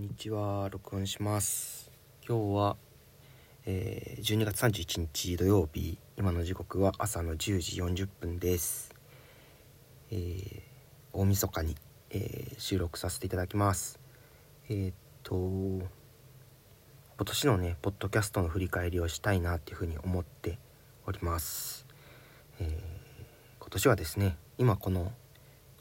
んにちは。録音します。今日は、えー、12月31日土曜日。今の時刻は朝の10時40分です、えー、大晦日に、えー、収録させていただきます。えー、っと今年のねポッドキャストの振り返りをしたいなっていうふうに思っております、え今年はですね今この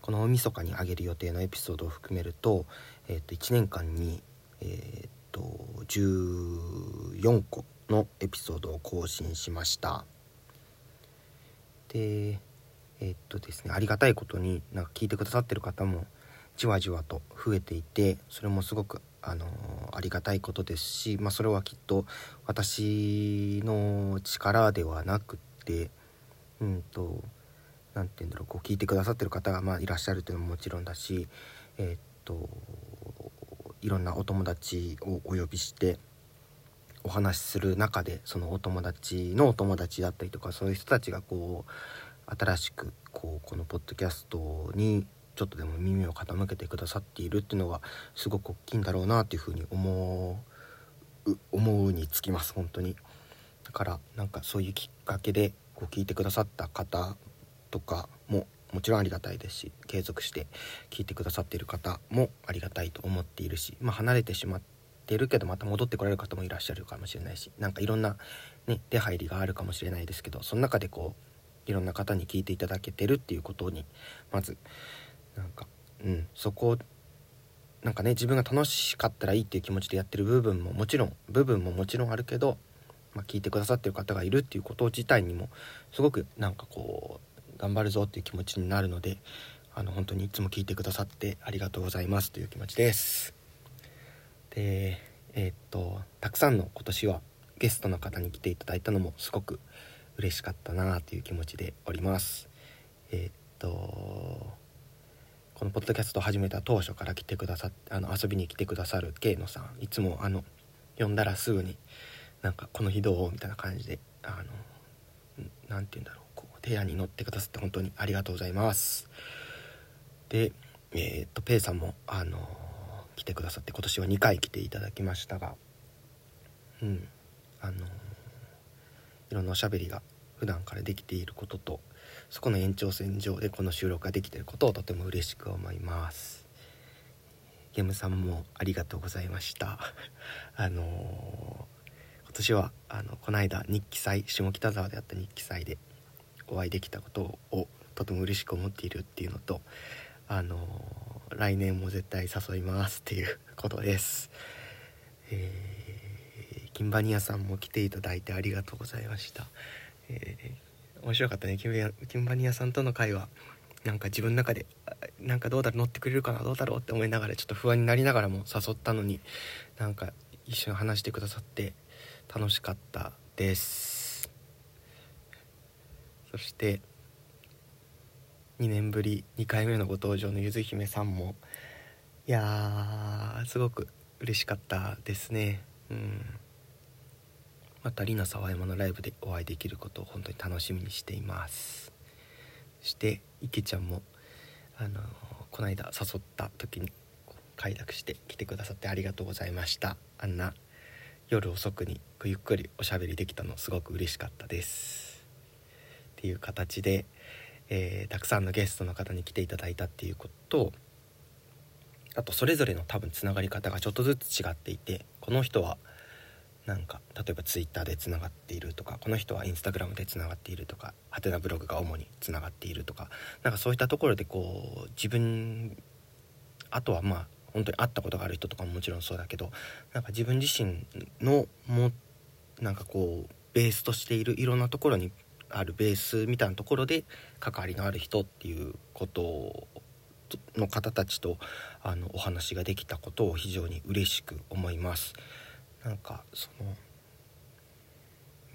この大晦日に上げる予定のエピソードを含めると,、えー、と1年間に、えー、と14個のエピソードを更新しました。でえっ、とですねありがたいことになんか聞いてくださってる方もじわじわと増えていてそれもすごくあのありがたいことですし、まあ、それはきっと私の力ではなくってうんと何て言うんだろうこう聞いてくださってる方がまあいらっしゃるというのももちろんだしえ、っといろんなお友達をお呼びしてお話しする中でそのお友達のお友達だったりとかそういう人たちがこう新しくこうこのポッドキャストにちょっとでも耳を傾けてくださっているっていうのはすごく大きいんだろうなっていうふうに思う思うにつきます本当に。だからなんかそういうきっかけでこう聞いてくださった方とかももちろんありがたいですし継続して聞いてくださっている方もありがたいと思っているし、まあ、離れてしまっているけどまた戻ってこられる方もいらっしゃるかもしれないしなんかいろんな、ね、出入りがあるかもしれないですけどその中でこういろんな方に聞いていただけてるっていうことにまずなんか、うん、そこをなんかね自分が楽しかったらいいっていう気持ちでやってる部分ももちろん部分ももちろんあるけど、まあ、聞いてくださってる方がいるっていうこと自体にもすごくなんかこう頑張るぞっていう気持ちになるのであの本当にいつも聞いてくださってありがとうございますという気持ちです。でえー、っとたくさんの今年はゲストの方に来ていただいたのもすごく嬉しかったなという気持ちでおります。えー、っとこのポッドキャストを始めた当初から来てくださってあの遊びに来てくださる慶野さんいつもあの呼んだらすぐになんかこの日どうみたいな感じであの何て言うんだろう提案に乗ってくださって本当にありがとうございます。でえー、っとペイさんもあのー、来てくださって今年は2回来ていただきましたがうんあのー、いろんなおしゃべりが普段からできていることとそこの延長線上でこの収録ができていることをとても嬉しく思います。ゲームさんもありがとうございました。あの今年はあのこの間日記祭下北沢であった日記祭でお会いできたことをとても嬉しく思っているっていうのとあの来年も絶対誘いますっていうことです。えー、キンバニアさんも来ていただいてありがとうございました。えー、面白かったねキンバニアさんとの会話なんか自分の中でなんかどうだろう乗ってくれるかなどうだろうって思いながらちょっと不安になりながらも誘ったのになんか一緒に話してくださって楽しかったです。そして2年ぶり2回目のご登場のゆず姫さんもいやーすごく嬉しかったですね。うん。またりな沢山のライブでお会いできることを本当に楽しみにしています。そして池ちゃんもあのこの間誘った時に快諾して来てくださってありがとうございました。あんな夜遅くにゆっくりおしゃべりできたのすごく嬉しかったです。っていう形で、えー、たくさんのゲストの方に来ていただいたっていうこととあとそれぞれの多分つながり方がちょっとずつ違っていてこの人はなんか例えば Twitter でつながっているとかこの人は Instagram でつながっているとかハテナブログが主につながっているとかなんかそういったところでこう自分あとはまあ本当に会ったことがある人とかももちろんそうだけどなんか自分自身のもなんかこうベースとしているいろんなところにあるベースみたいなところで関わりのある人っていうことの方たちとあのお話ができたことを非常に嬉しく思います。なんかその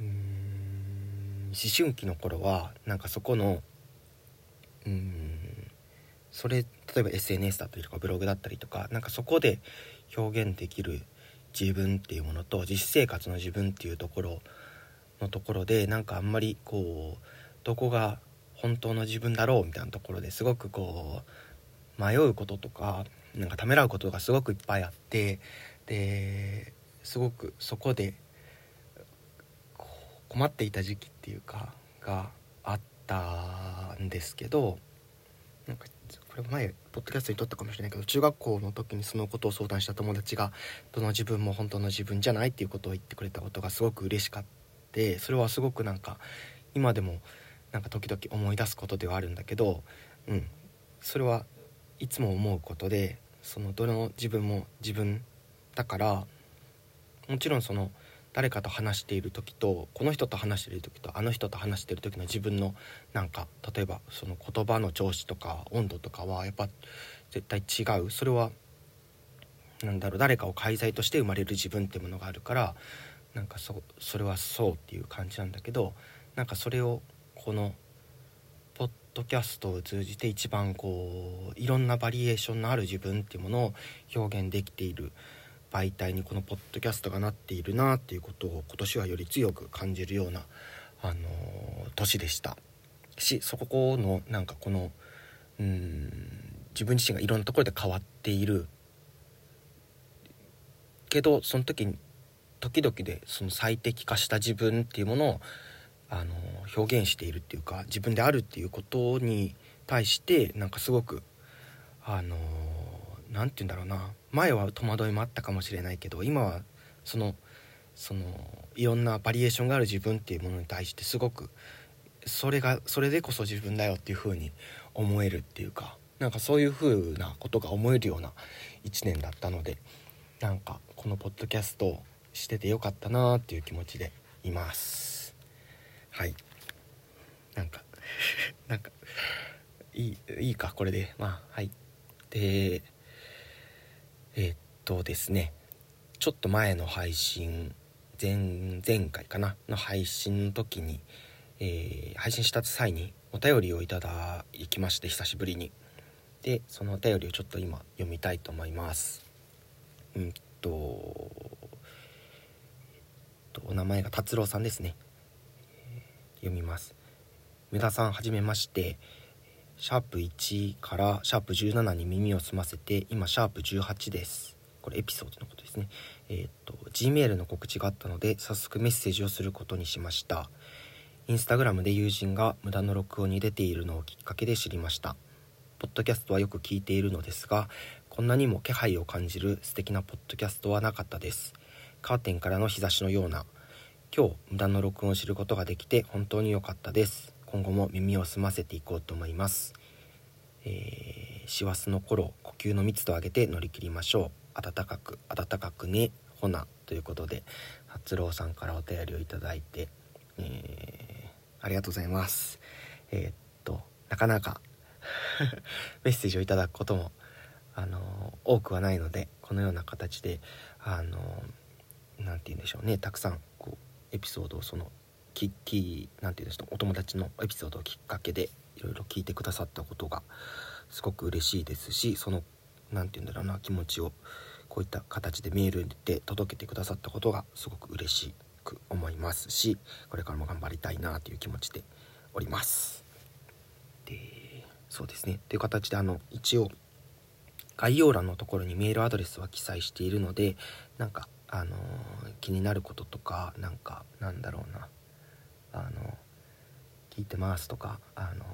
うん思春期の頃はなんかそこのうんそれ例えば SNS だったりとかブログだったりとかなんかそこで表現できる自分っていうものと実生活の自分っていうところのところでなんかあんまりこうどこが本当の自分だろうみたいなところですごくこう迷うこととかなんかためらうことがすごくいっぱいあってですごくそこで困っていた時期っていうかがあったんですけどなんかこれ前ポッドキャストに撮ったかもしれないけど中学校の時にそのことを相談した友達がどの自分も本当の自分じゃないっていうことを言ってくれたことがすごく嬉しかった。てそれはすごくなんか今でもなんか時々思い出すことではあるんだけど、うん、それはいつも思うことでそのどの自分も自分だからもちろんその誰かと話している時とこの人と話している時とあの人と話している時の自分のなんか例えばその言葉の調子とか温度とかはやっぱ絶対違う。それはなんだろう誰かを介在として生まれる自分ってものがあるからなんかそそれはそうっていう感じなんだけどなんかそれをこのポッドキャストを通じて一番こういろんなバリエーションのある自分っていうものを表現できている。媒体にこのポッドキャストがなっているなっていうことを今年はより強く感じるような、あのー、年でしたしそこのなんかこのうん自分自身がいろんなところで変わっているけどその時に時々でその最適化した自分っていうものをあの表現しているっていうか自分であるっていうことに対してなんかすごくあの何て言うんだろうな。前は戸惑いもあったかもしれないけど今はそのそのいろんなバリエーションがある自分っていうものに対してすごくそれがそれでこそ自分だよっていう風に思えるっていうかなんかそういう風なことが思えるような1年だったのでなんかこのポッドキャストしててよかったなーっていう気持ちでいます。はい。なんか なんかいいいいかこれで。まあはい。でえー、っとですね。ちょっと前の配信前前回かな？の配信の時に、えー、配信した際にお便りをいただきまして久しぶりに。でそのお便りをちょっと今読みたいと思います。うんとお名前が達郎さんですね、読みます。無駄さんはじめまして。シャープ1からシャープ17に耳を澄ませて今シャープ18です。これエピソードのことですね。えー、っと Gmail の告知があったので早速メッセージをすることにしました。インスタグラムで友人が無駄の録音に出ているのをきっかけで知りました。ポッドキャストはよく聞いているのですがこんなにも気配を感じる素敵なポッドキャストはなかったです。カーテンからの日差しのような今日無駄の録音を知ることができて本当に良かったです。今後も耳を澄ませていこうと思います。えー、師走の頃呼吸の密度を上げて乗り切りましょう。暖かく暖かくねほなということで達郎さんからお便りをいただいて、えー、ありがとうございます。えー、っとなかなか メッセージをいただくこともあの多くはないのでこのような形であの何て言うんでしょうね。たくさんこうエピソードをそのキッキーなんていうんですかお友達のエピソードをきっかけでいろいろ聞いてくださったことがすごく嬉しいですしその何て言うんだろうな気持ちをこういった形でメールで届けてくださったことがすごく嬉しく思いますしこれからも頑張りたいなという気持ちでおります。でそうですね。という形であの一応概要欄のところにメールアドレスは記載しているのでなんかあの、気になることとかなんかなんだろうなあの聞いてますとかあの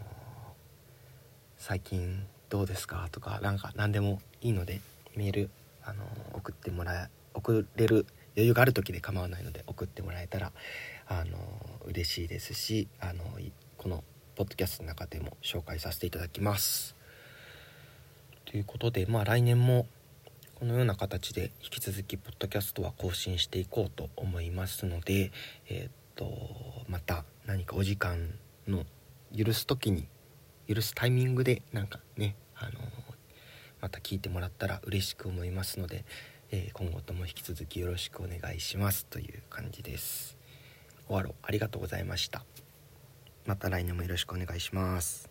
最近どうですか？とかなんか何でもいいのでメールあの送ってもらえ送れる余裕がある時で構わないので送ってもらえたらあの嬉しいですしあのこのポッドキャストの中でも紹介させていただきます。ということでまあ来年もこのような形で引き続きポッドキャストは更新していこうと思いますので、えーとまた何かお時間の許す時に許すタイミングでなんかねあのまた聞いてもらったら嬉しく思いますので、えー、今後とも引き続きよろしくお願いします。という感じです。終わろう。ありがとうございました。また来年もよろしくお願いします。